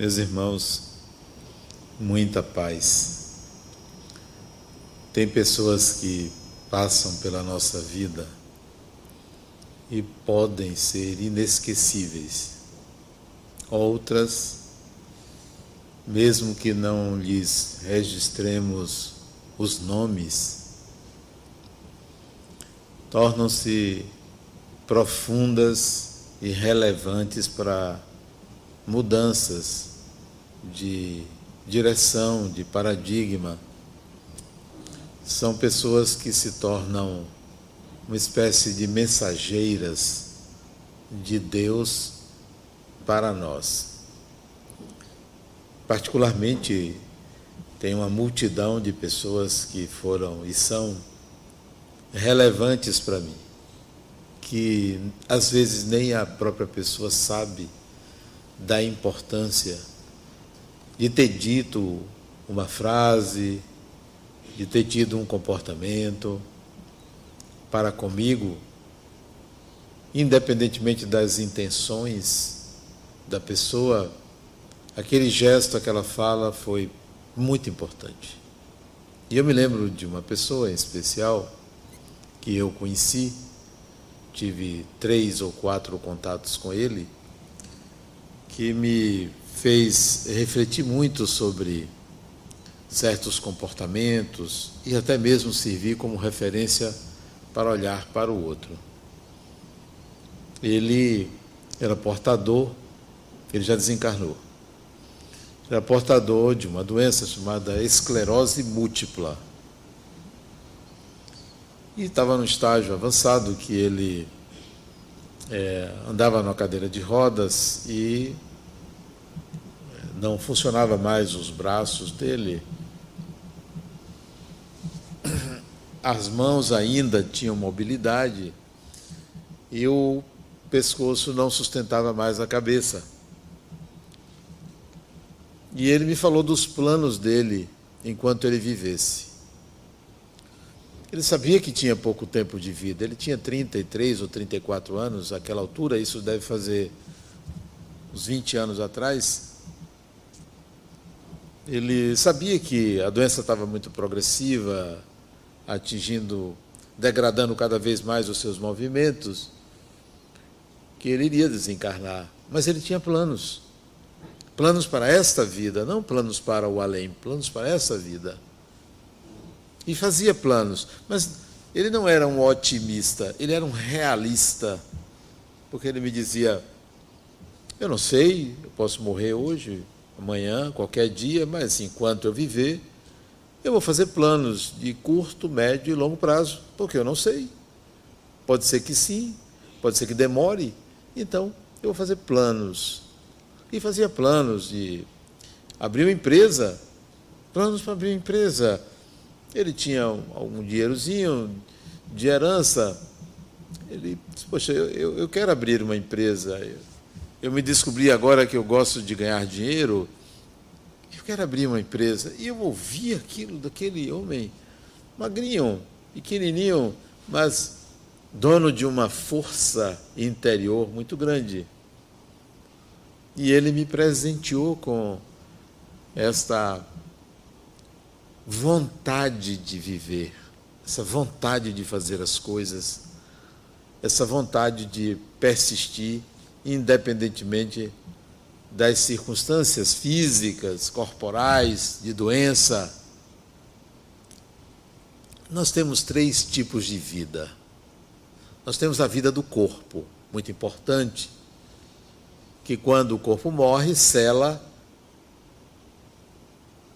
Meus irmãos, muita paz. Tem pessoas que passam pela nossa vida e podem ser inesquecíveis. Outras, mesmo que não lhes registremos os nomes, tornam-se profundas e relevantes para mudanças de direção, de paradigma. São pessoas que se tornam uma espécie de mensageiras de Deus para nós. Particularmente, tem uma multidão de pessoas que foram e são relevantes para mim, que às vezes nem a própria pessoa sabe da importância de ter dito uma frase, de ter tido um comportamento para comigo, independentemente das intenções da pessoa, aquele gesto, aquela fala foi muito importante. E eu me lembro de uma pessoa em especial que eu conheci, tive três ou quatro contatos com ele, que me fez refletir muito sobre certos comportamentos e até mesmo servir como referência para olhar para o outro. Ele era portador, ele já desencarnou, era portador de uma doença chamada esclerose múltipla e estava no estágio avançado que ele é, andava numa cadeira de rodas e não funcionava mais os braços dele. As mãos ainda tinham mobilidade e o pescoço não sustentava mais a cabeça. E ele me falou dos planos dele enquanto ele vivesse. Ele sabia que tinha pouco tempo de vida. Ele tinha 33 ou 34 anos àquela altura, isso deve fazer uns 20 anos atrás. Ele sabia que a doença estava muito progressiva, atingindo, degradando cada vez mais os seus movimentos, que ele iria desencarnar. Mas ele tinha planos. Planos para esta vida, não planos para o além, planos para essa vida e fazia planos, mas ele não era um otimista, ele era um realista, porque ele me dizia: Eu não sei, eu posso morrer hoje, amanhã, qualquer dia, mas enquanto eu viver, eu vou fazer planos de curto, médio e longo prazo, porque eu não sei. Pode ser que sim, pode ser que demore, então eu vou fazer planos. E fazia planos de abrir uma empresa, planos para abrir uma empresa ele tinha algum dinheirozinho de herança. Ele disse, poxa, eu, eu quero abrir uma empresa. Eu, me descobri agora que eu gosto de ganhar dinheiro. Eu quero abrir uma empresa. E eu ouvi aquilo daquele homem, magrinho, pequenininho, mas dono de uma força interior muito grande. E ele me presenteou com esta vontade de viver, essa vontade de fazer as coisas, essa vontade de persistir, independentemente das circunstâncias físicas, corporais, de doença. Nós temos três tipos de vida. Nós temos a vida do corpo, muito importante, que quando o corpo morre, cela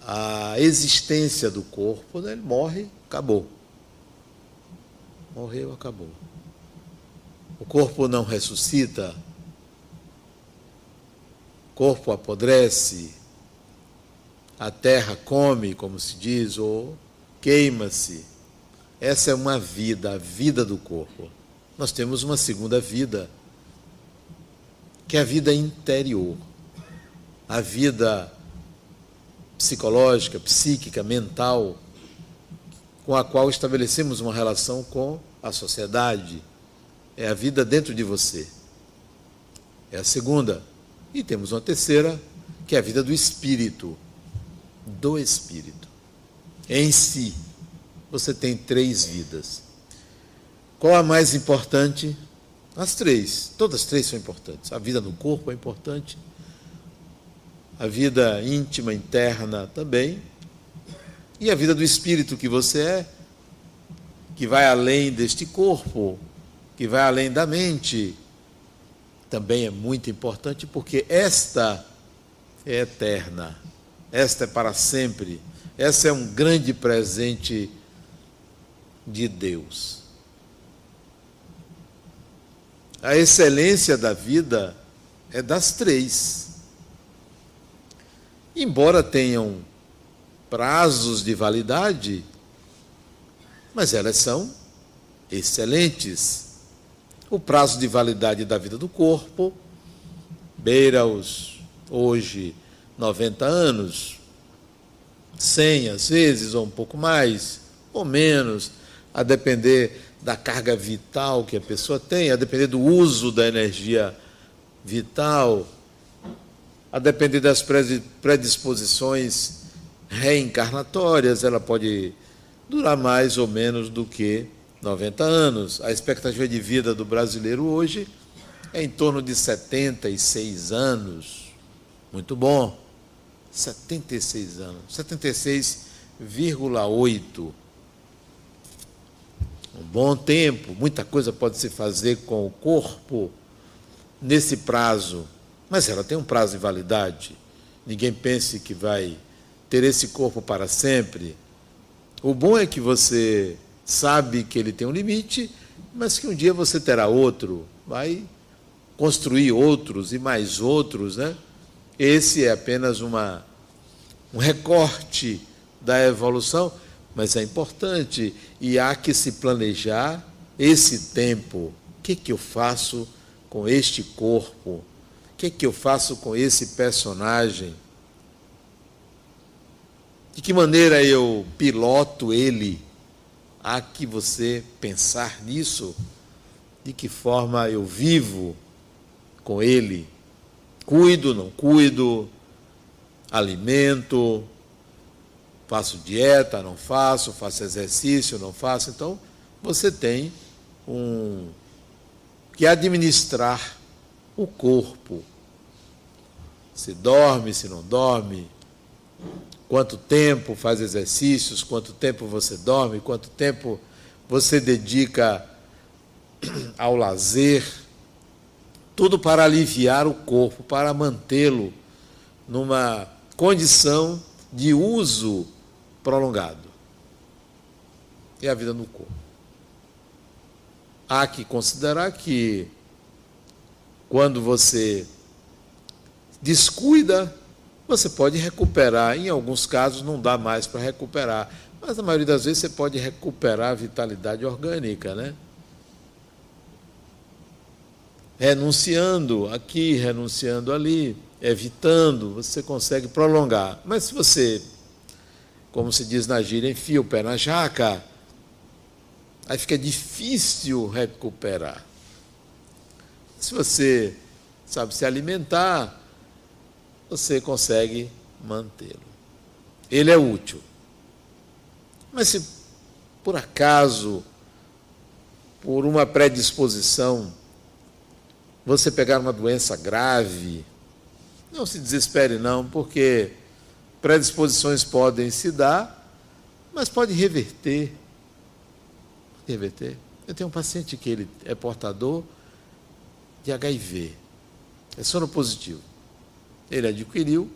a existência do corpo, né? ele morre, acabou. Morreu, acabou. O corpo não ressuscita, corpo apodrece, a terra come, como se diz, ou queima-se. Essa é uma vida, a vida do corpo. Nós temos uma segunda vida, que é a vida interior, a vida psicológica, psíquica, mental, com a qual estabelecemos uma relação com a sociedade. É a vida dentro de você. É a segunda. E temos uma terceira, que é a vida do espírito. Do espírito. Em si, você tem três vidas. Qual a mais importante? As três. Todas as três são importantes. A vida no corpo é importante. A vida íntima, interna também. E a vida do espírito que você é, que vai além deste corpo, que vai além da mente, também é muito importante porque esta é eterna, esta é para sempre, essa é um grande presente de Deus. A excelência da vida é das três. Embora tenham prazos de validade, mas elas são excelentes. O prazo de validade da vida do corpo beira os hoje 90 anos, 100 às vezes, ou um pouco mais, ou menos, a depender da carga vital que a pessoa tem, a depender do uso da energia vital, a depender das predisposições reencarnatórias, ela pode durar mais ou menos do que 90 anos. A expectativa de vida do brasileiro hoje é em torno de 76 anos. Muito bom. 76 anos. 76,8. Um bom tempo. Muita coisa pode se fazer com o corpo nesse prazo. Mas ela tem um prazo de validade. Ninguém pense que vai ter esse corpo para sempre. O bom é que você sabe que ele tem um limite, mas que um dia você terá outro, vai construir outros e mais outros, né? Esse é apenas uma, um recorte da evolução, mas é importante e há que se planejar esse tempo. O que, que eu faço com este corpo? O que, que eu faço com esse personagem? De que maneira eu piloto ele? Há que você pensar nisso. De que forma eu vivo com ele? Cuido, não cuido? Alimento? Faço dieta, não faço? Faço exercício, não faço? Então, você tem um que administrar o corpo. Se dorme, se não dorme, quanto tempo faz exercícios, quanto tempo você dorme, quanto tempo você dedica ao lazer, tudo para aliviar o corpo, para mantê-lo numa condição de uso prolongado. É a vida no corpo. Há que considerar que quando você descuida você pode recuperar, em alguns casos não dá mais para recuperar, mas na maioria das vezes você pode recuperar a vitalidade orgânica, né? Renunciando aqui, renunciando ali, evitando, você consegue prolongar. Mas se você, como se diz na gíria, enfia o pé na jaca, aí fica difícil recuperar. Se você sabe se alimentar, você consegue mantê-lo. Ele é útil. Mas se por acaso, por uma predisposição, você pegar uma doença grave, não se desespere não, porque predisposições podem se dar, mas pode reverter. Reverter. Eu tenho um paciente que ele é portador de HIV. É sono positivo. Ele adquiriu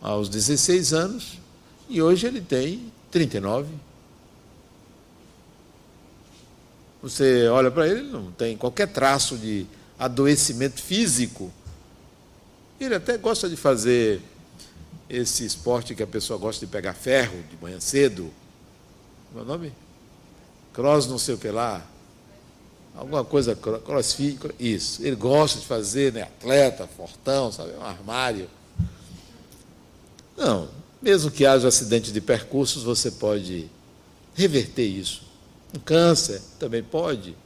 aos 16 anos e hoje ele tem 39. Você olha para ele, não tem qualquer traço de adoecimento físico. Ele até gosta de fazer esse esporte que a pessoa gosta de pegar ferro de manhã cedo. Meu nome? Cross não sei o que lá. Alguma coisa, crossfit, isso. Ele gosta de fazer, né? Atleta, fortão, sabe? Um armário. Não, mesmo que haja acidente de percursos, você pode reverter isso. Um câncer também pode.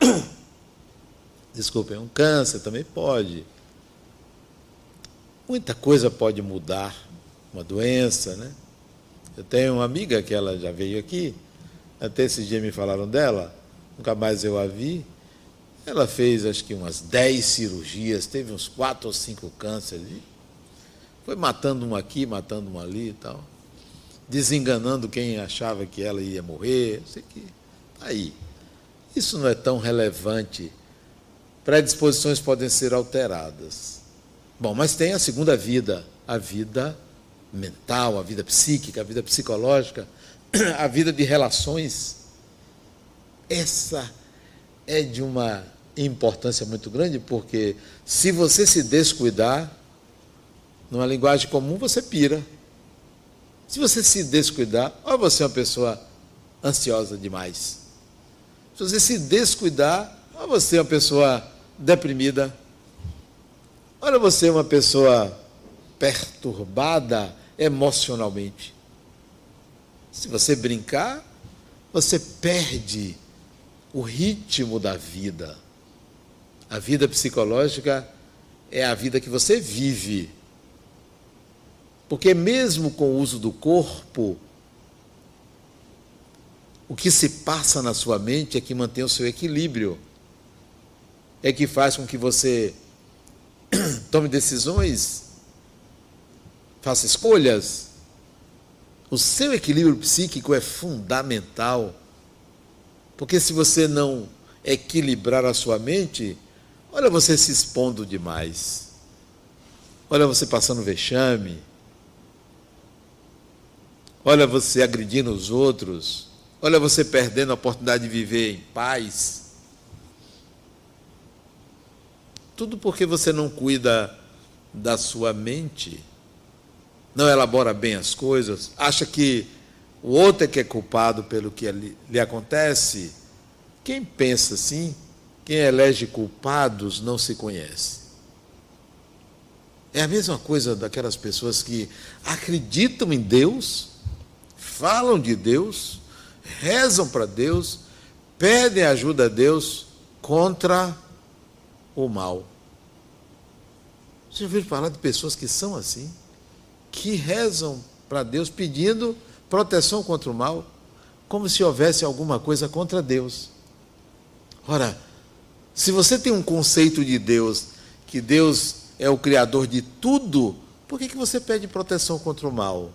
Desculpem, um câncer também pode. muita coisa pode mudar, uma doença, né? Eu tenho uma amiga que ela já veio aqui, até esses dias me falaram dela, nunca mais eu a vi. Ela fez acho que umas 10 cirurgias, teve uns quatro ou cinco cânceres. Foi matando um aqui, matando um ali e tal. Desenganando quem achava que ela ia morrer. Sei que. Tá aí. Isso não é tão relevante. Predisposições podem ser alteradas. Bom, mas tem a segunda vida, a vida mental, a vida psíquica, a vida psicológica, a vida de relações. Essa é de uma importância muito grande, porque se você se descuidar, numa linguagem comum, você pira. Se você se descuidar, ou você é uma pessoa ansiosa demais. Se você se descuidar, ou você é uma pessoa deprimida. Olha, você é uma pessoa perturbada emocionalmente. Se você brincar, você perde o ritmo da vida. A vida psicológica é a vida que você vive. Porque, mesmo com o uso do corpo, o que se passa na sua mente é que mantém o seu equilíbrio, é que faz com que você tome decisões, faça escolhas. O seu equilíbrio psíquico é fundamental, porque se você não equilibrar a sua mente, Olha você se expondo demais. Olha você passando vexame. Olha você agredindo os outros. Olha você perdendo a oportunidade de viver em paz. Tudo porque você não cuida da sua mente, não elabora bem as coisas, acha que o outro é que é culpado pelo que lhe acontece. Quem pensa assim quem elege culpados não se conhece. É a mesma coisa daquelas pessoas que acreditam em Deus, falam de Deus, rezam para Deus, pedem ajuda a Deus contra o mal. Você já ouviu falar de pessoas que são assim? Que rezam para Deus pedindo proteção contra o mal, como se houvesse alguma coisa contra Deus. Ora, se você tem um conceito de Deus, que Deus é o Criador de tudo, por que, que você pede proteção contra o mal?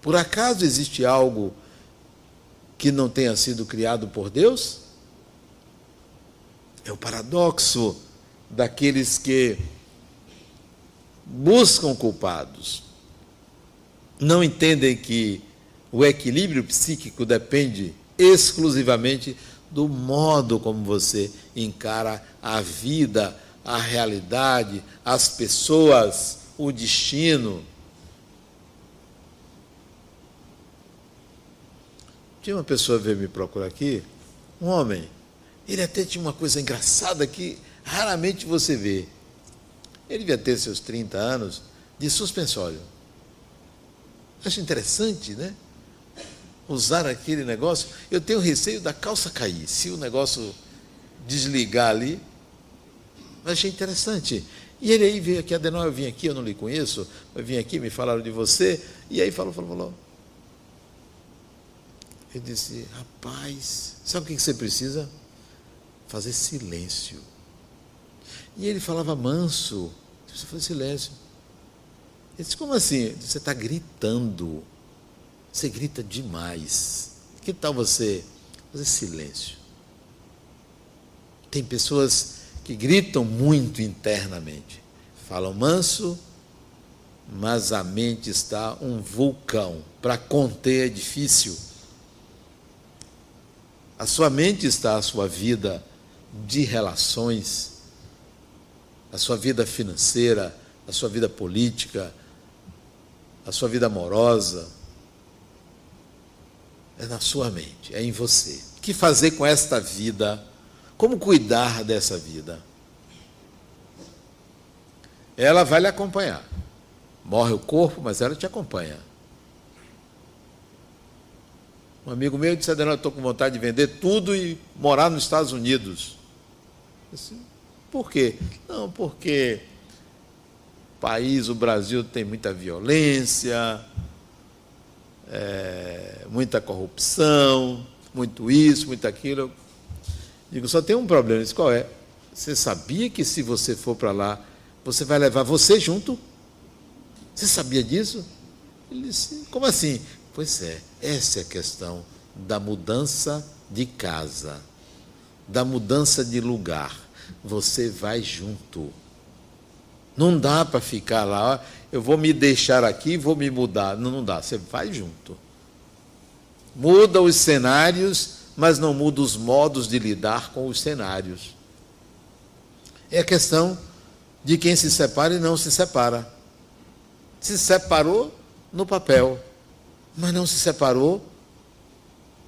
Por acaso existe algo que não tenha sido criado por Deus? É o paradoxo daqueles que buscam culpados. Não entendem que o equilíbrio psíquico depende exclusivamente do modo como você encara a vida, a realidade, as pessoas, o destino. Tinha uma pessoa veio me procurar aqui, um homem. Ele até tinha uma coisa engraçada que raramente você vê. Ele devia ter seus 30 anos de suspensório. Acho interessante, né? Usar aquele negócio, eu tenho receio da calça cair. Se o negócio desligar ali. Mas achei interessante. E ele aí veio aqui, Adenal, eu vim aqui, eu não lhe conheço, eu vim aqui, me falaram de você. E aí falou, falou, falou. Eu disse, rapaz, sabe o que você precisa? Fazer silêncio. E ele falava manso. Você fazer silêncio. Ele disse, como assim? Você está gritando. Você grita demais. Que tal você fazer silêncio? Tem pessoas que gritam muito internamente. Falam manso, mas a mente está um vulcão. Para conter é difícil. A sua mente está a sua vida de relações, a sua vida financeira, a sua vida política, a sua vida amorosa, é na sua mente, é em você. O que fazer com esta vida? Como cuidar dessa vida? Ela vai lhe acompanhar. Morre o corpo, mas ela te acompanha. Um amigo meu disse: Adenal, estou com vontade de vender tudo e morar nos Estados Unidos. Disse, Por quê? Não, porque país, o Brasil tem muita violência, é, muita corrupção, muito isso, muito aquilo. Digo, só tem um problema. Disse, qual é? Você sabia que se você for para lá, você vai levar você junto? Você sabia disso? Ele disse, como assim? Pois é, essa é a questão da mudança de casa, da mudança de lugar. Você vai junto. Não dá para ficar lá, eu vou me deixar aqui, vou me mudar. Não, não dá, você vai junto. Muda os cenários, mas não muda os modos de lidar com os cenários. É a questão de quem se separa e não se separa. Se separou no papel, mas não se separou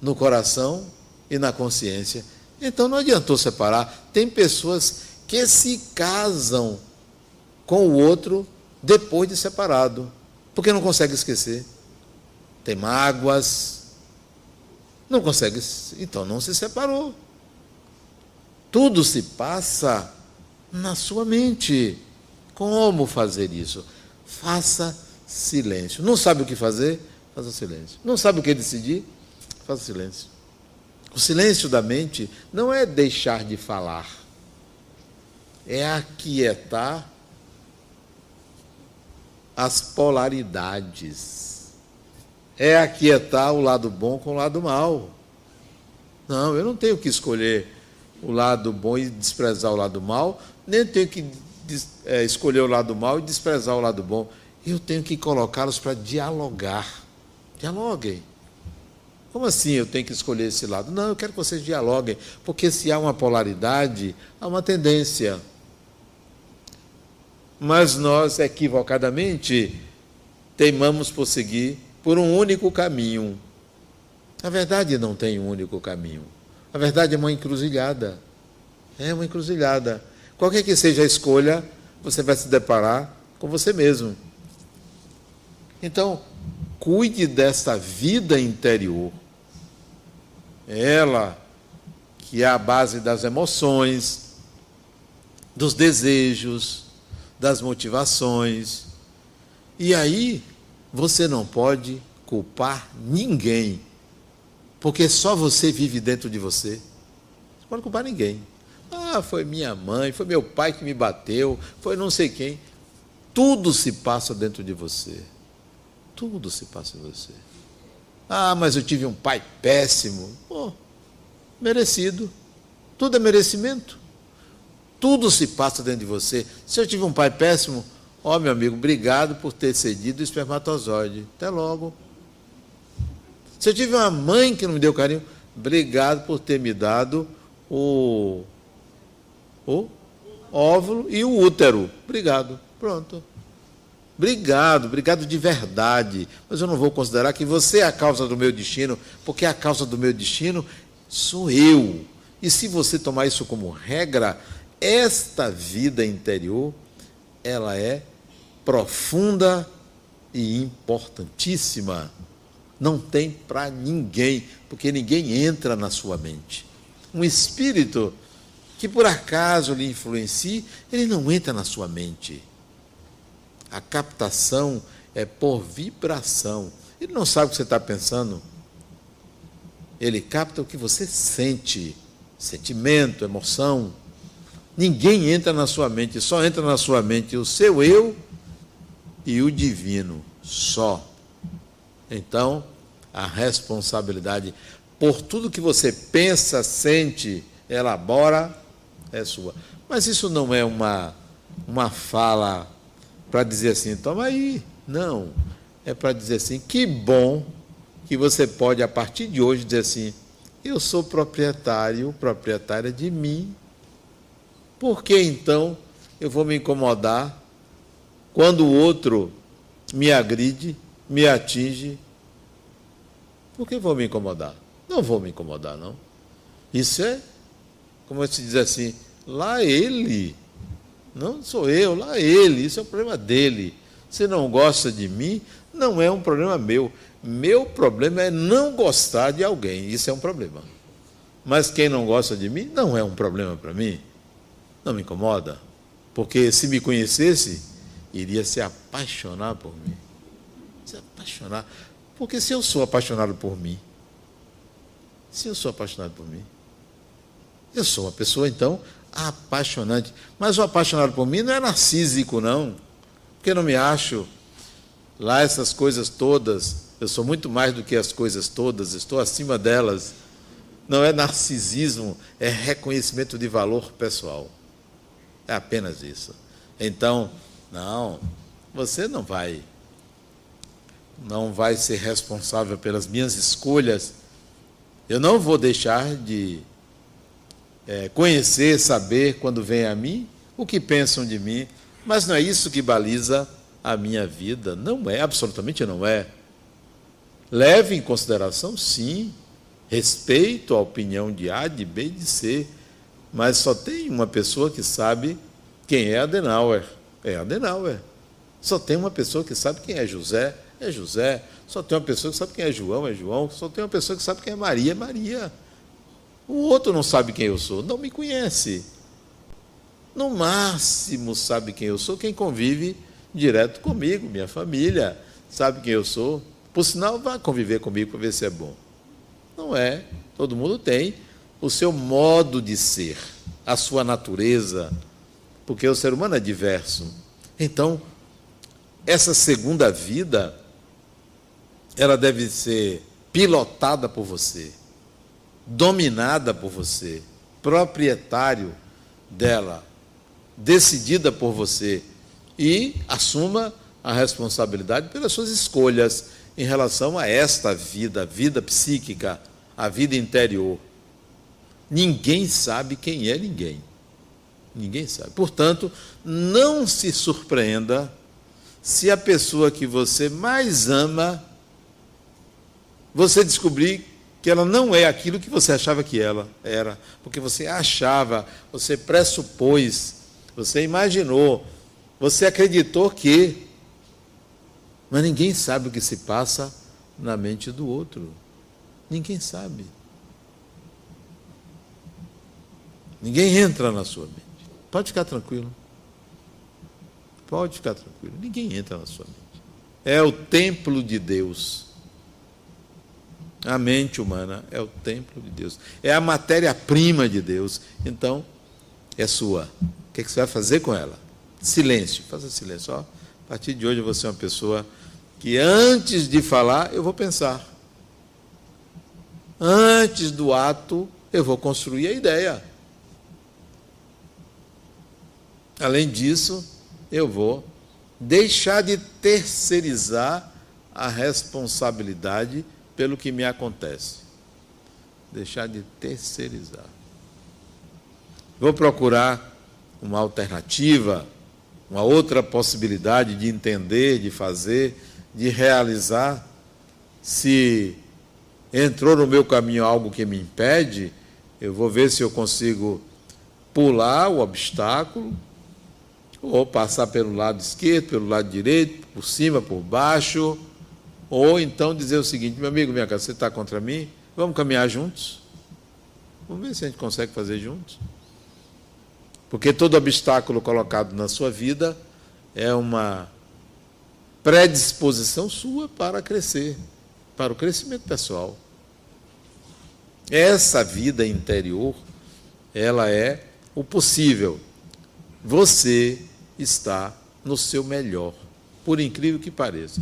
no coração e na consciência. Então não adiantou separar. Tem pessoas que se casam com o outro depois de separado, porque não consegue esquecer. Tem mágoas, não consegue, então não se separou. Tudo se passa na sua mente. Como fazer isso? Faça silêncio. Não sabe o que fazer? Faça silêncio. Não sabe o que decidir? Faça silêncio. O silêncio da mente não é deixar de falar, é aquietar as polaridades, é aquietar o lado bom com o lado mal. Não, eu não tenho que escolher o lado bom e desprezar o lado mal, nem tenho que é, escolher o lado mal e desprezar o lado bom. Eu tenho que colocá-los para dialogar. Dialoguem. Como assim eu tenho que escolher esse lado? Não, eu quero que vocês dialoguem, porque se há uma polaridade, há uma tendência. Mas nós, equivocadamente, teimamos por seguir por um único caminho. A verdade não tem um único caminho. A verdade é uma encruzilhada. É uma encruzilhada. Qualquer que seja a escolha, você vai se deparar com você mesmo. Então, cuide dessa vida interior. Ela que é a base das emoções, dos desejos, das motivações. E aí, você não pode culpar ninguém, porque só você vive dentro de você. Não pode culpar ninguém. Ah, foi minha mãe, foi meu pai que me bateu, foi não sei quem. Tudo se passa dentro de você. Tudo se passa em você. Ah, mas eu tive um pai péssimo. Merecido. Tudo é merecimento. Tudo se passa dentro de você. Se eu tive um pai péssimo, ó, oh, meu amigo, obrigado por ter cedido o espermatozoide. Até logo. Se eu tive uma mãe que não me deu carinho, obrigado por ter me dado o o óvulo e o útero. Obrigado. Pronto. Obrigado, obrigado de verdade. Mas eu não vou considerar que você é a causa do meu destino, porque a causa do meu destino sou eu. E se você tomar isso como regra, esta vida interior, ela é profunda e importantíssima. Não tem para ninguém, porque ninguém entra na sua mente. Um espírito que por acaso lhe influencie, ele não entra na sua mente. A captação é por vibração. Ele não sabe o que você está pensando. Ele capta o que você sente, sentimento, emoção. Ninguém entra na sua mente, só entra na sua mente o seu eu e o divino, só. Então, a responsabilidade por tudo que você pensa, sente, elabora, é sua. Mas isso não é uma, uma fala para dizer assim, toma aí. Não. É para dizer assim, que bom que você pode, a partir de hoje, dizer assim, eu sou proprietário, proprietária de mim. Por que então eu vou me incomodar quando o outro me agride, me atinge? Por que vou me incomodar? Não vou me incomodar, não. Isso é, como se diz assim, Lá ele. Não sou eu, lá ele. Isso é um problema dele. Se não gosta de mim, não é um problema meu. Meu problema é não gostar de alguém. Isso é um problema. Mas quem não gosta de mim, não é um problema para mim. Não me incomoda. Porque se me conhecesse, iria se apaixonar por mim. Se apaixonar. Porque se eu sou apaixonado por mim, se eu sou apaixonado por mim, eu sou uma pessoa, então, apaixonante. Mas o apaixonado por mim não é narcísico, não. Porque eu não me acho lá essas coisas todas. Eu sou muito mais do que as coisas todas, estou acima delas. Não é narcisismo, é reconhecimento de valor pessoal. É apenas isso. Então, não, você não vai não vai ser responsável pelas minhas escolhas. Eu não vou deixar de é, conhecer, saber quando vem a mim o que pensam de mim, mas não é isso que baliza a minha vida. Não é, absolutamente não é. Leve em consideração, sim, respeito a opinião de A, de B de C, mas só tem uma pessoa que sabe quem é Adenauer. É Adenauer. Só tem uma pessoa que sabe quem é José. É José. Só tem uma pessoa que sabe quem é João. É João. Só tem uma pessoa que sabe quem é Maria. É Maria. O outro não sabe quem eu sou. Não me conhece. No máximo sabe quem eu sou quem convive direto comigo, minha família. Sabe quem eu sou. Por sinal, vá conviver comigo para ver se é bom. Não é. Todo mundo tem o seu modo de ser, a sua natureza, porque o ser humano é diverso. Então, essa segunda vida, ela deve ser pilotada por você, dominada por você, proprietário dela, decidida por você e assuma a responsabilidade pelas suas escolhas em relação a esta vida, a vida psíquica, a vida interior. Ninguém sabe quem é ninguém. Ninguém sabe. Portanto, não se surpreenda se a pessoa que você mais ama, você descobrir que ela não é aquilo que você achava que ela era, porque você achava, você pressupôs, você imaginou, você acreditou que, mas ninguém sabe o que se passa na mente do outro. Ninguém sabe. Ninguém entra na sua mente. Pode ficar tranquilo. Pode ficar tranquilo. Ninguém entra na sua mente. É o templo de Deus. A mente humana é o templo de Deus. É a matéria-prima de Deus. Então, é sua. O que, é que você vai fazer com ela? Silêncio. Faça silêncio. Ó, a partir de hoje você é uma pessoa que antes de falar, eu vou pensar. Antes do ato, eu vou construir a ideia. Além disso, eu vou deixar de terceirizar a responsabilidade pelo que me acontece. Deixar de terceirizar. Vou procurar uma alternativa, uma outra possibilidade de entender, de fazer, de realizar. Se entrou no meu caminho algo que me impede, eu vou ver se eu consigo pular o obstáculo ou passar pelo lado esquerdo, pelo lado direito, por cima, por baixo, ou então dizer o seguinte: meu amigo, minha casa, você está contra mim? Vamos caminhar juntos? Vamos ver se a gente consegue fazer juntos. Porque todo obstáculo colocado na sua vida é uma predisposição sua para crescer, para o crescimento pessoal. Essa vida interior, ela é o possível. Você está no seu melhor, por incrível que pareça.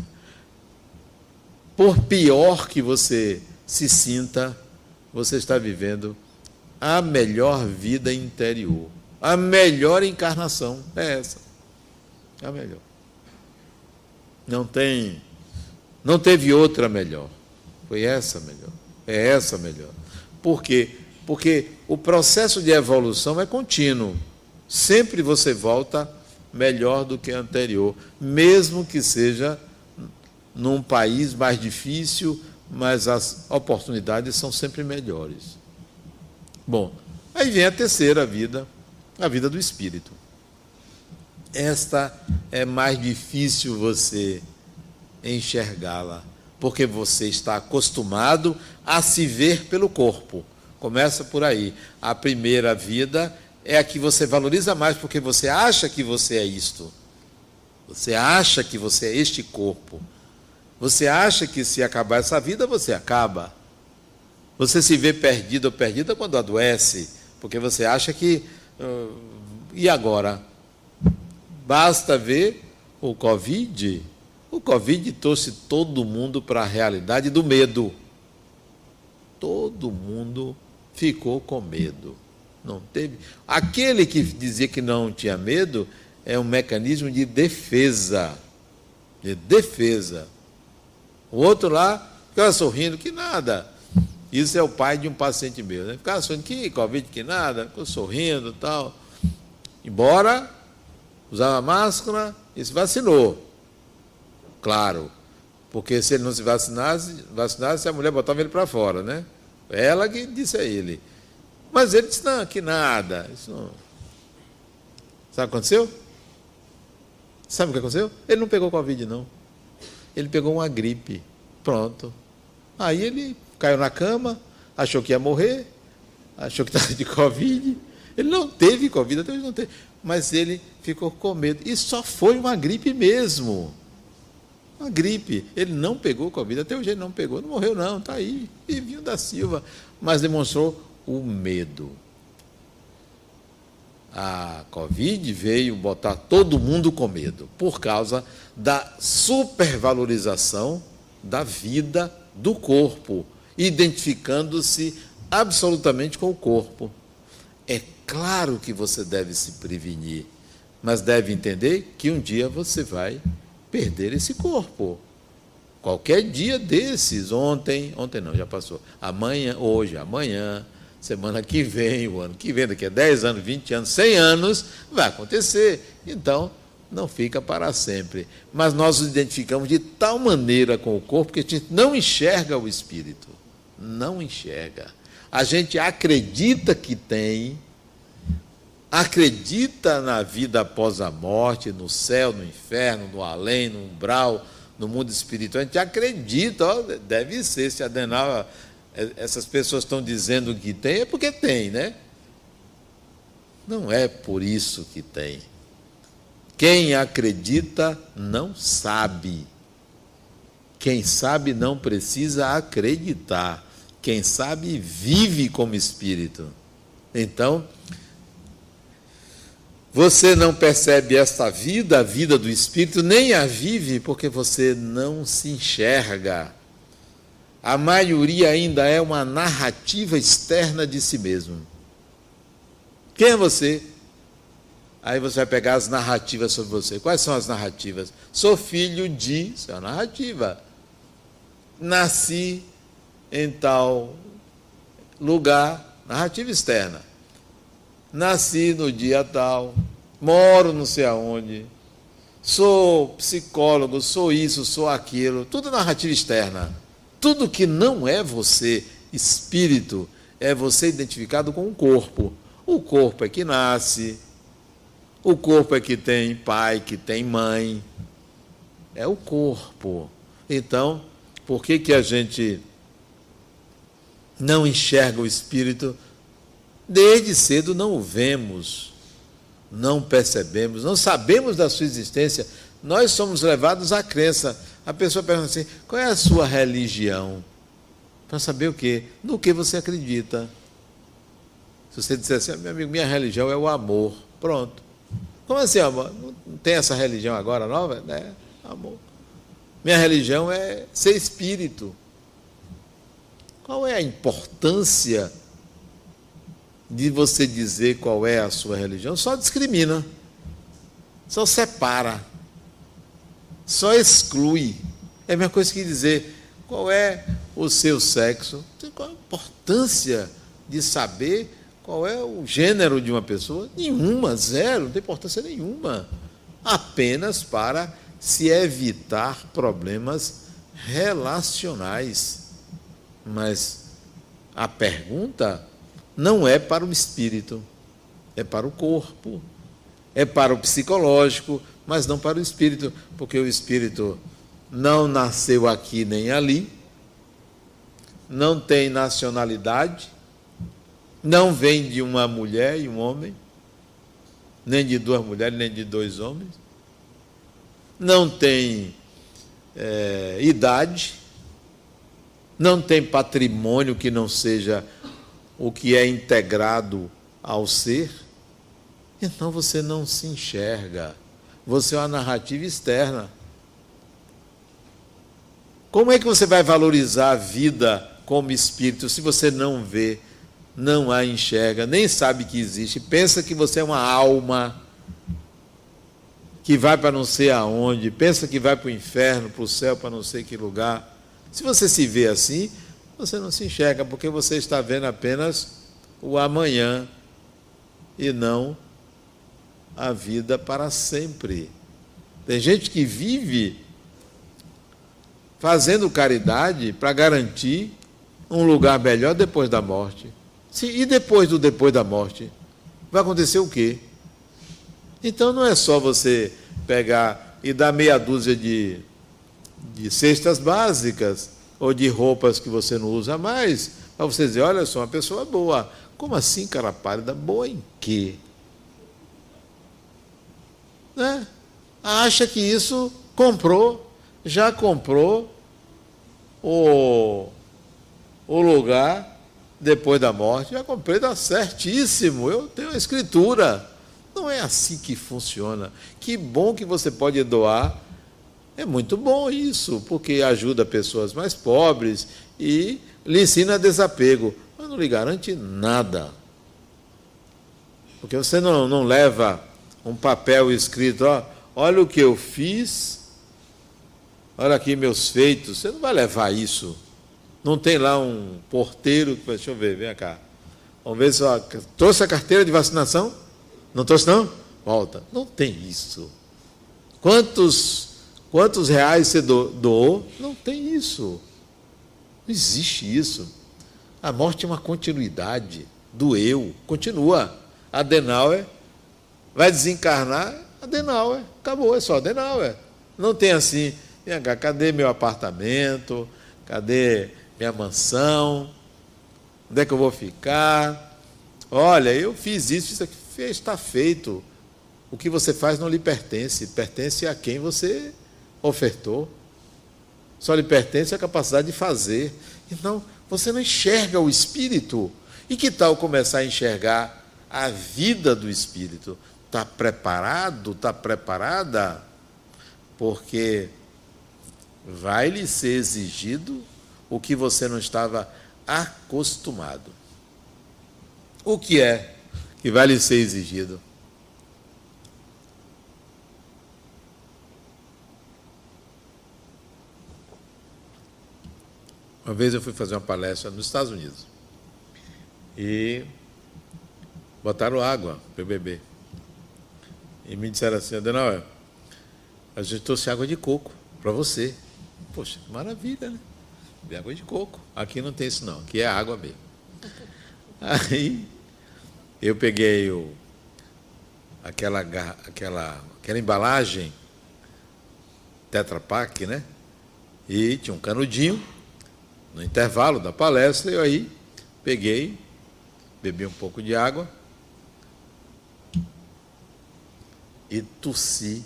Por pior que você se sinta, você está vivendo a melhor vida interior. A melhor encarnação é essa. A melhor. Não tem não teve outra melhor. Foi essa melhor. É essa melhor. Por quê? Porque o processo de evolução é contínuo. Sempre você volta melhor do que a anterior, mesmo que seja num país mais difícil, mas as oportunidades são sempre melhores. Bom, aí vem a terceira vida, a vida do espírito. Esta é mais difícil você enxergá-la, porque você está acostumado a se ver pelo corpo. Começa por aí. A primeira vida é a que você valoriza mais porque você acha que você é isto. Você acha que você é este corpo. Você acha que se acabar essa vida, você acaba. Você se vê perdido ou perdida quando adoece, porque você acha que. Uh, e agora? Basta ver o Covid. O Covid trouxe todo mundo para a realidade do medo. Todo mundo ficou com medo. Não teve. Aquele que dizia que não tinha medo é um mecanismo de defesa. De defesa. O outro lá ficava sorrindo, que nada. Isso é o pai de um paciente meu. Né? Ficava sorrindo, que Covid, que nada, ficou sorrindo e tal. Embora usava máscara e se vacinou. Claro. Porque se ele não se vacinasse, vacinasse a mulher botava ele para fora, né? Ela que disse a ele. Mas ele disse, não, que nada. Isso não... Sabe o que aconteceu? Sabe o que aconteceu? Ele não pegou Covid, não. Ele pegou uma gripe. Pronto. Aí ele caiu na cama, achou que ia morrer, achou que estava de Covid. Ele não teve Covid, até hoje não teve. Mas ele ficou com medo. E só foi uma gripe mesmo. Uma gripe. Ele não pegou Covid, até hoje ele não pegou, não morreu, não, está aí. Vivinho da Silva. Mas demonstrou o medo. A Covid veio botar todo mundo com medo, por causa da supervalorização da vida do corpo, identificando-se absolutamente com o corpo. É claro que você deve se prevenir, mas deve entender que um dia você vai perder esse corpo. Qualquer dia desses, ontem, ontem não, já passou. Amanhã, hoje, amanhã, semana que vem, o ano que vem, daqui a 10 anos, 20 anos, 100 anos, vai acontecer. Então, não fica para sempre. Mas nós nos identificamos de tal maneira com o corpo que a gente não enxerga o espírito. Não enxerga. A gente acredita que tem, acredita na vida após a morte, no céu, no inferno, no além, no umbral, no mundo espiritual. A gente acredita, ó, deve ser, se Adenal é, essas pessoas estão dizendo que tem, é porque tem, né? Não é por isso que tem. Quem acredita não sabe. Quem sabe não precisa acreditar. Quem sabe vive como espírito. Então, você não percebe esta vida, a vida do espírito, nem a vive porque você não se enxerga a maioria ainda é uma narrativa externa de si mesmo. Quem é você? Aí você vai pegar as narrativas sobre você. Quais são as narrativas? Sou filho de. Isso é uma narrativa. Nasci em tal lugar. Narrativa externa. Nasci no dia tal. Moro não sei aonde. Sou psicólogo, sou isso, sou aquilo. Tudo narrativa externa. Tudo que não é você, espírito, é você identificado com o corpo. O corpo é que nasce, o corpo é que tem pai, que tem mãe. É o corpo. Então, por que, que a gente não enxerga o espírito? Desde cedo não o vemos, não percebemos, não sabemos da sua existência. Nós somos levados à crença a pessoa pergunta assim: qual é a sua religião? Para saber o quê? No que você acredita. Se você disser assim, meu amigo, minha religião é o amor. Pronto. Como assim, amor? Não tem essa religião agora nova? É, amor. Minha religião é ser espírito. Qual é a importância de você dizer qual é a sua religião? Só discrimina, só separa só exclui. É a mesma coisa que dizer qual é o seu sexo. Qual a importância de saber qual é o gênero de uma pessoa? Nenhuma, zero, não tem importância nenhuma. Apenas para se evitar problemas relacionais. Mas a pergunta não é para o espírito, é para o corpo, é para o psicológico, mas não para o espírito, porque o espírito não nasceu aqui nem ali, não tem nacionalidade, não vem de uma mulher e um homem, nem de duas mulheres, nem de dois homens. não tem é, idade, não tem patrimônio que não seja o que é integrado ao ser, então você não se enxerga. Você é uma narrativa externa. Como é que você vai valorizar a vida como espírito se você não vê, não a enxerga, nem sabe que existe, pensa que você é uma alma que vai para não sei aonde, pensa que vai para o inferno, para o céu, para não sei que lugar. Se você se vê assim, você não se enxerga, porque você está vendo apenas o amanhã e não a vida para sempre. Tem gente que vive fazendo caridade para garantir um lugar melhor depois da morte. E depois do depois da morte? Vai acontecer o quê? Então não é só você pegar e dar meia dúzia de, de cestas básicas ou de roupas que você não usa mais, para você dizer, olha, eu sou uma pessoa boa. Como assim, cara pálida? Boa em quê? Né? Acha que isso comprou, já comprou o, o lugar depois da morte. Já comprei, está certíssimo. Eu tenho a escritura. Não é assim que funciona. Que bom que você pode doar. É muito bom isso, porque ajuda pessoas mais pobres e lhe ensina desapego. Mas não lhe garante nada. Porque você não, não leva um papel escrito, ó, olha o que eu fiz, olha aqui meus feitos. Você não vai levar isso. Não tem lá um porteiro que deixa eu ver, vem cá. Vamos ver se trouxe a carteira de vacinação? Não trouxe não? Volta. Não tem isso. Quantos quantos reais você doou? Não tem isso. Não existe isso. A morte é uma continuidade do eu. Continua. Adenauer vai desencarnar, Adenauer. Acabou, é só Adenauer. Não tem assim, cadê meu apartamento? Cadê minha mansão? Onde é que eu vou ficar? Olha, eu fiz isso, isso aqui está feito. O que você faz não lhe pertence, pertence a quem você ofertou. Só lhe pertence a capacidade de fazer. Então, você não enxerga o espírito. E que tal começar a enxergar a vida do espírito? Está preparado? Está preparada? Porque vai lhe ser exigido o que você não estava acostumado. O que é que vai lhe ser exigido? Uma vez eu fui fazer uma palestra nos Estados Unidos e botaram água para beber. E me disseram assim, Adenauer, a gente trouxe água de coco para você. Poxa, maravilha, né? de água de coco. Aqui não tem isso não, aqui é água mesmo. Aí eu peguei o, aquela, aquela, aquela embalagem Tetra Pak, né? E tinha um canudinho no intervalo da palestra, eu aí peguei, bebi um pouco de água e tossi,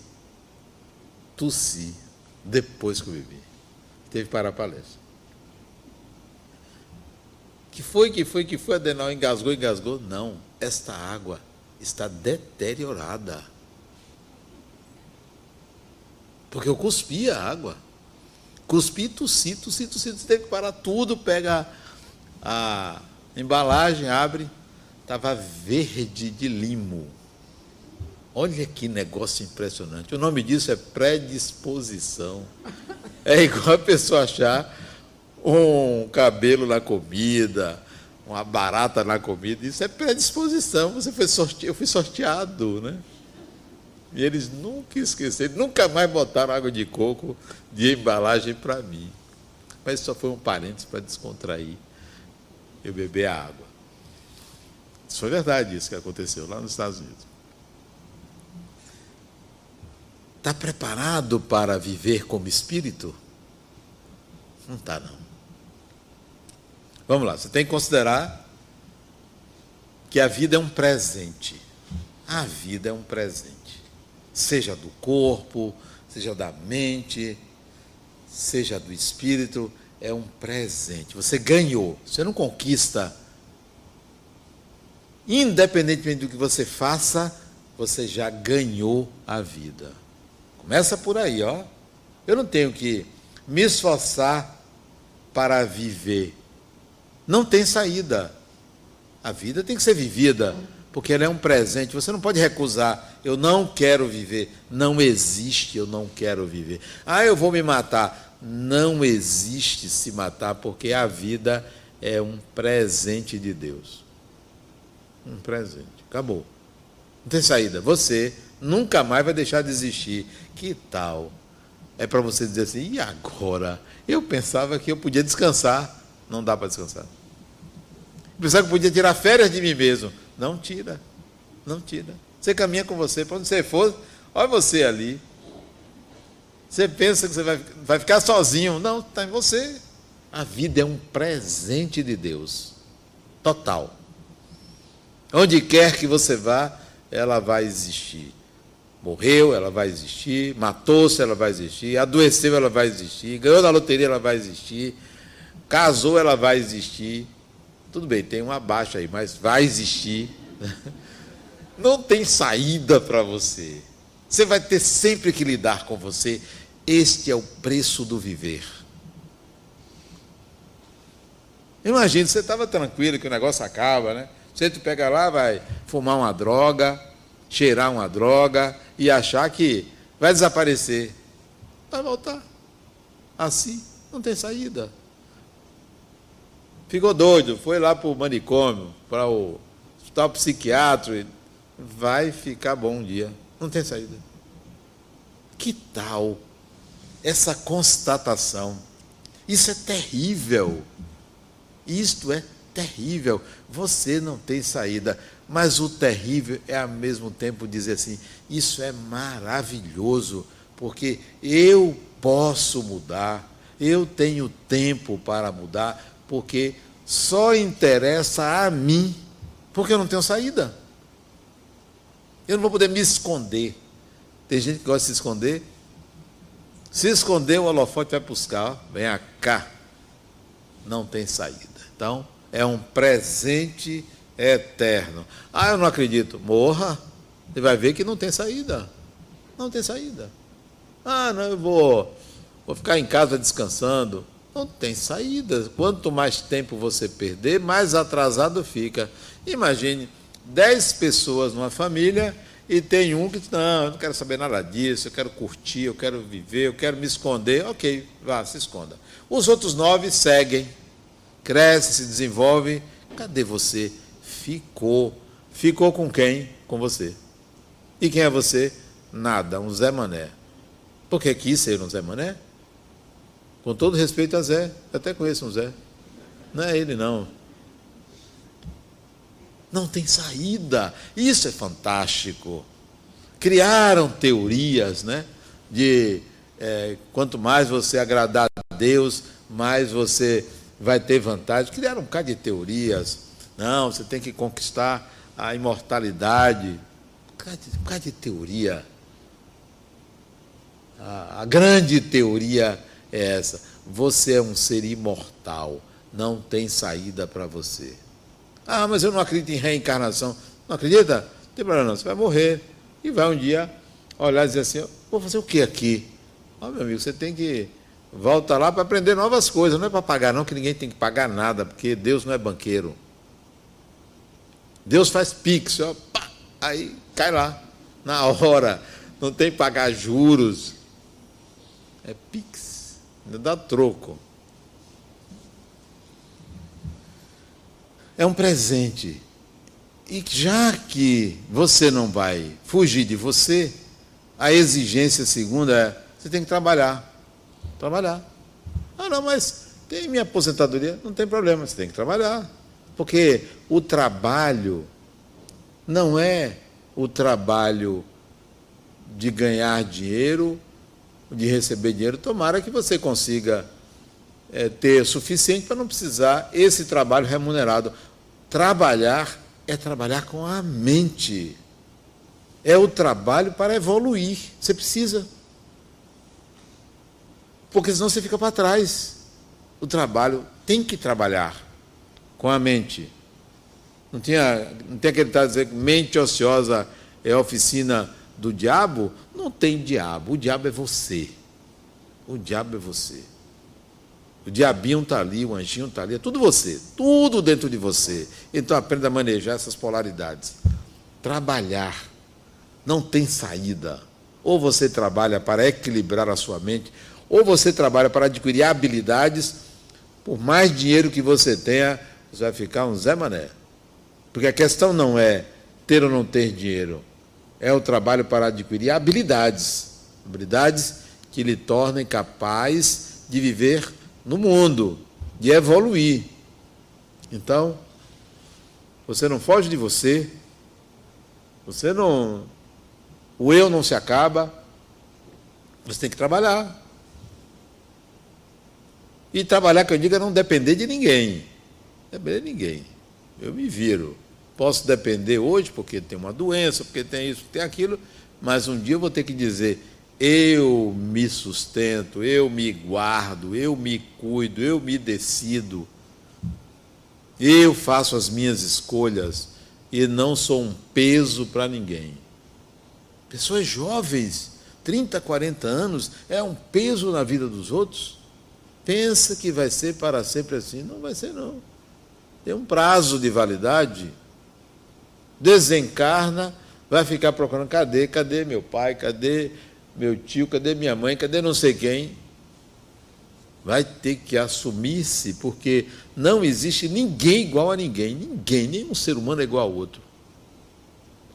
tossi depois que eu bebi. Teve que parar a palestra. Que foi, que foi, que foi, Adenal? Engasgou, engasgou? Não. Esta água está deteriorada. Porque eu cuspi a água. Cuspi, tossi, tossi, tossi. Você teve que parar tudo, pega a embalagem, abre. Estava verde de limo. Olha que negócio impressionante. O nome disso é predisposição. É igual a pessoa achar um cabelo na comida, uma barata na comida, isso é predisposição. Você foi. Eu fui sorteado, né? E eles nunca esqueceram, nunca mais botaram água de coco de embalagem para mim. Mas só foi um parênteses para descontrair eu beber a água. Isso foi verdade, isso que aconteceu lá nos Estados Unidos. Está preparado para viver como espírito? Não está, não. Vamos lá, você tem que considerar que a vida é um presente. A vida é um presente. Seja do corpo, seja da mente, seja do espírito, é um presente. Você ganhou. Você não conquista. Independentemente do que você faça, você já ganhou a vida. Começa por aí, ó. Eu não tenho que me esforçar para viver. Não tem saída. A vida tem que ser vivida, porque ela é um presente. Você não pode recusar. Eu não quero viver. Não existe eu não quero viver. Ah, eu vou me matar. Não existe se matar, porque a vida é um presente de Deus. Um presente. Acabou. Não tem saída. Você nunca mais vai deixar de existir. Que tal? É para você dizer assim, e agora? Eu pensava que eu podia descansar. Não dá para descansar. Eu pensava que eu podia tirar férias de mim mesmo. Não tira. Não tira. Você caminha com você, para onde você for, olha você ali. Você pensa que você vai, vai ficar sozinho. Não, está em você. A vida é um presente de Deus. Total. Onde quer que você vá, ela vai existir. Morreu, ela vai existir. Matou-se, ela vai existir. Adoeceu, ela vai existir. Ganhou na loteria, ela vai existir. Casou, ela vai existir. Tudo bem, tem um abaixo aí, mas vai existir. Não tem saída para você. Você vai ter sempre que lidar com você. Este é o preço do viver. Imagina, você estava tranquilo que o negócio acaba, né? Você pega lá, vai fumar uma droga, cheirar uma droga e achar que vai desaparecer. Vai voltar. Assim, não tem saída. Ficou doido, foi lá para o manicômio, para o hospital psiquiátrico, vai ficar bom um dia. Não tem saída. Que tal essa constatação? Isso é terrível. Isto é terrível. Você não tem saída. Mas o terrível é ao mesmo tempo dizer assim: isso é maravilhoso, porque eu posso mudar, eu tenho tempo para mudar, porque só interessa a mim, porque eu não tenho saída. Eu não vou poder me esconder. Tem gente que gosta de se esconder. Se esconder, o holofote vai buscar. Vem cá. Não tem saída. Então, é um presente eterno. Ah, eu não acredito. Morra. Você vai ver que não tem saída. Não tem saída. Ah, não, eu vou, vou ficar em casa descansando. Não tem saída. Quanto mais tempo você perder, mais atrasado fica. Imagine 10 pessoas numa família e tem um que não, eu não quero saber nada disso, eu quero curtir, eu quero viver, eu quero me esconder. Ok, vá, se esconda. Os outros nove seguem cresce, se desenvolve. Cadê você? Ficou. Ficou com quem? Com você. E quem é você? Nada, um Zé Mané. Por que quis ser um Zé Mané? Com todo respeito a Zé, até conheço um Zé. Não é ele, não. Não tem saída. Isso é fantástico. Criaram teorias, né? De é, quanto mais você agradar a Deus, mais você vai ter vantagem. Criaram um bocado de teorias. Não, você tem que conquistar a imortalidade. Um bocado de, um bocado de teoria. A, a grande teoria é essa. Você é um ser imortal. Não tem saída para você. Ah, mas eu não acredito em reencarnação. Não acredita? Não tem problema não. Você vai morrer. E vai um dia olhar e dizer assim, vou fazer o que aqui? Ó, meu amigo, você tem que Volta lá para aprender novas coisas, não é para pagar, não, que ninguém tem que pagar nada, porque Deus não é banqueiro. Deus faz pix, ó, pá, aí cai lá, na hora. Não tem que pagar juros. É pix, ainda dá troco. É um presente. E já que você não vai fugir de você, a exigência segunda é: você tem que trabalhar trabalhar. Ah, não, mas tem minha aposentadoria, não tem problema, você tem que trabalhar. Porque o trabalho não é o trabalho de ganhar dinheiro, de receber dinheiro. Tomara que você consiga é, ter suficiente para não precisar esse trabalho remunerado. Trabalhar é trabalhar com a mente. É o trabalho para evoluir. Você precisa. Porque senão você fica para trás. O trabalho tem que trabalhar com a mente. Não, tinha, não tem aquele dizer que mente ociosa é oficina do diabo? Não tem diabo. O diabo é você. O diabo é você. O diabinho está ali, o anjinho está ali, é tudo você, tudo dentro de você. Então aprenda a manejar essas polaridades. Trabalhar não tem saída. Ou você trabalha para equilibrar a sua mente, ou você trabalha para adquirir habilidades. Por mais dinheiro que você tenha, você vai ficar um Zé Mané. Porque a questão não é ter ou não ter dinheiro, é o trabalho para adquirir habilidades. Habilidades que lhe tornem capaz de viver no mundo, de evoluir. Então, você não foge de você, você não. O eu não se acaba, você tem que trabalhar. E trabalhar, que eu digo, é não depender de ninguém. Depender de ninguém. Eu me viro. Posso depender hoje porque tem uma doença, porque tem isso, tem aquilo, mas um dia eu vou ter que dizer: eu me sustento, eu me guardo, eu me cuido, eu me decido. Eu faço as minhas escolhas e não sou um peso para ninguém. Pessoas jovens, 30, 40 anos, é um peso na vida dos outros? Pensa que vai ser para sempre assim? Não vai ser, não. Tem um prazo de validade. Desencarna, vai ficar procurando: cadê? Cadê meu pai? Cadê meu tio, cadê minha mãe, cadê não sei quem? Vai ter que assumir-se, porque não existe ninguém igual a ninguém. Ninguém, nenhum ser humano é igual ao outro.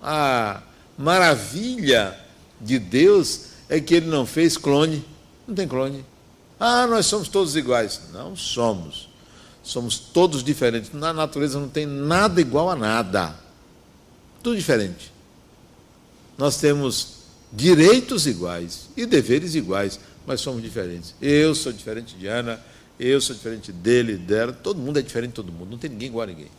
A maravilha de Deus é que ele não fez clone. Não tem clone. Ah, nós somos todos iguais. Não somos. Somos todos diferentes. Na natureza não tem nada igual a nada. Tudo diferente. Nós temos direitos iguais e deveres iguais, mas somos diferentes. Eu sou diferente de Ana, eu sou diferente dele, dela, todo mundo é diferente de todo mundo, não tem ninguém igual a ninguém.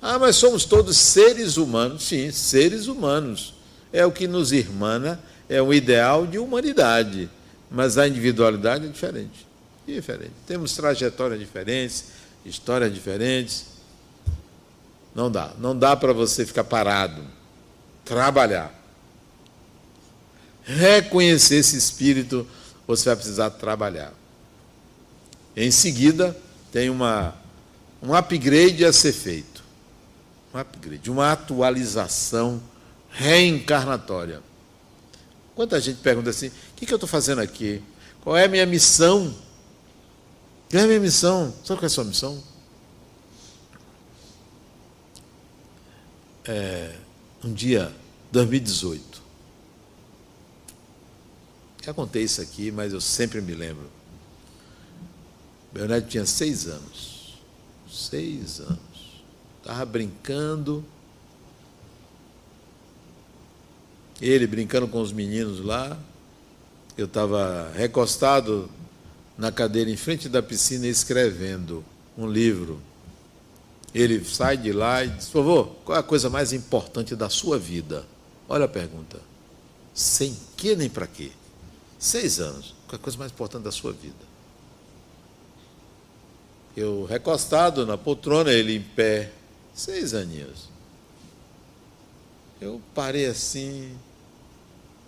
Ah, mas somos todos seres humanos. Sim, seres humanos. É o que nos irmana, é um ideal de humanidade, mas a individualidade é diferente. Diferente. Temos trajetórias diferentes, histórias diferentes. Não dá, não dá para você ficar parado. Trabalhar reconhecer esse espírito, você vai precisar trabalhar. Em seguida, tem uma, um upgrade a ser feito. Um upgrade, uma atualização reencarnatória. Quanta gente pergunta assim: o que, que eu estou fazendo aqui? Qual é a minha missão? Qual é a minha missão? Sabe qual é a sua missão? É, um dia, 2018, já contei isso aqui, mas eu sempre me lembro. Meu neto tinha seis anos. Seis anos. Estava brincando. Ele brincando com os meninos lá. Eu estava recostado na cadeira em frente da piscina escrevendo um livro. Ele sai de lá e diz: Por favor, qual é a coisa mais importante da sua vida? Olha a pergunta. Sem que nem para quê? Seis anos. Qual é a coisa mais importante da sua vida? Eu recostado na poltrona, ele em pé. Seis aninhos. Eu parei assim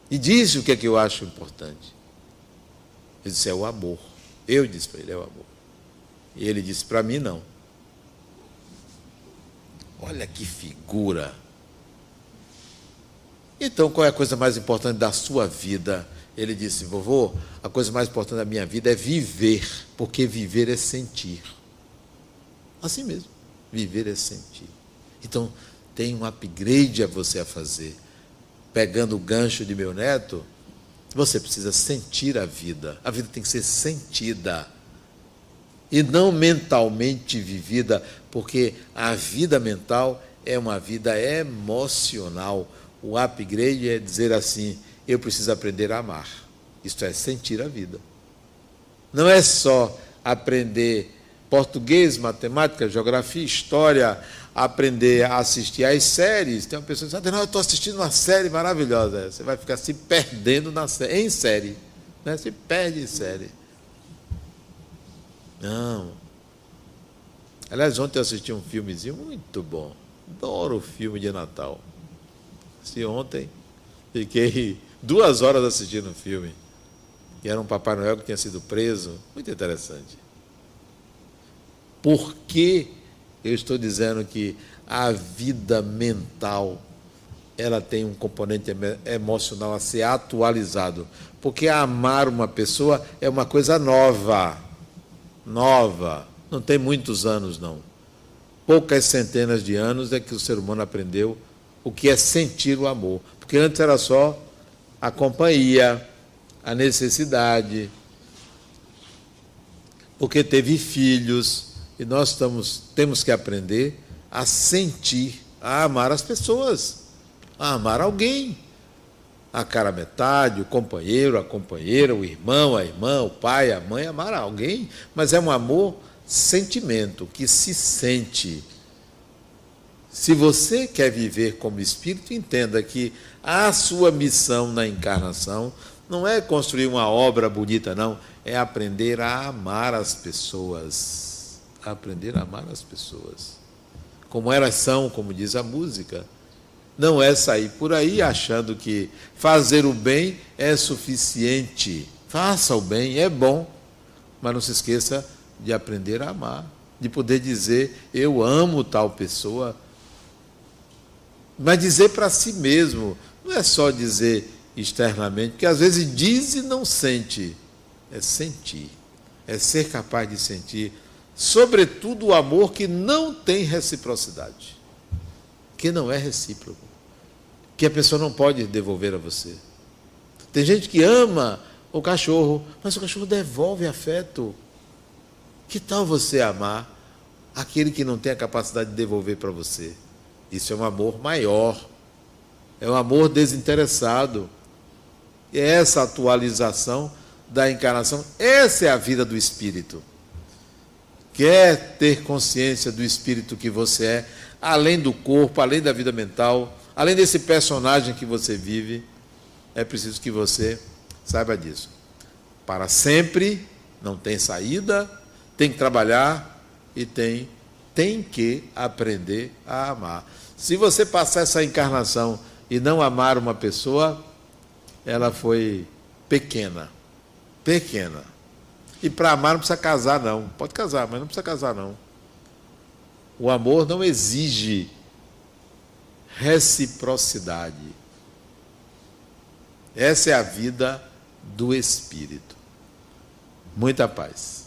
e disse o que é que eu acho importante. Ele disse: é o amor. Eu disse para ele: é o amor. E ele disse: para mim, não. Olha que figura. Então, qual é a coisa mais importante da sua vida? Ele disse: Vovô, a coisa mais importante da minha vida é viver, porque viver é sentir. Assim mesmo, viver é sentir. Então, tem um upgrade a você a fazer. Pegando o gancho de meu neto, você precisa sentir a vida. A vida tem que ser sentida e não mentalmente vivida, porque a vida mental é uma vida emocional. O upgrade é dizer assim: eu preciso aprender a amar. Isto é, sentir a vida. Não é só aprender português, matemática, geografia, história, aprender a assistir às séries. Tem uma pessoa que diz, não, eu estou assistindo uma série maravilhosa. Você vai ficar se perdendo na em série. Né? Se perde em série. Não. Aliás, ontem eu assisti um filmezinho muito bom. Adoro o filme de Natal. Assisti ontem, fiquei duas horas assistindo o filme. E era um Papai Noel que tinha sido preso. Muito interessante. Por que eu estou dizendo que a vida mental ela tem um componente emocional a ser atualizado? Porque amar uma pessoa é uma coisa nova. Nova. Não tem muitos anos, não. Poucas centenas de anos é que o ser humano aprendeu o que é sentir o amor. Porque antes era só a companhia, a necessidade, porque teve filhos, e nós estamos, temos que aprender a sentir, a amar as pessoas, a amar alguém. A cara metade, o companheiro, a companheira, o irmão, a irmã, o pai, a mãe, amar alguém, mas é um amor sentimento que se sente. Se você quer viver como espírito, entenda que a sua missão na encarnação não é construir uma obra bonita, não. É aprender a amar as pessoas. Aprender a amar as pessoas. Como elas são, como diz a música. Não é sair por aí achando que fazer o bem é suficiente. Faça o bem, é bom. Mas não se esqueça de aprender a amar. De poder dizer, eu amo tal pessoa. Mas dizer para si mesmo, não é só dizer externamente, porque às vezes diz e não sente. É sentir. É ser capaz de sentir, sobretudo o amor que não tem reciprocidade, que não é recíproco, que a pessoa não pode devolver a você. Tem gente que ama o cachorro, mas o cachorro devolve afeto. Que tal você amar aquele que não tem a capacidade de devolver para você? Isso é um amor maior, é um amor desinteressado. E é essa atualização da encarnação, essa é a vida do espírito. Quer ter consciência do espírito que você é, além do corpo, além da vida mental, além desse personagem que você vive, é preciso que você saiba disso. Para sempre não tem saída, tem que trabalhar e tem tem que aprender a amar. Se você passar essa encarnação e não amar uma pessoa, ela foi pequena. Pequena. E para amar não precisa casar, não. Pode casar, mas não precisa casar, não. O amor não exige reciprocidade. Essa é a vida do Espírito. Muita paz.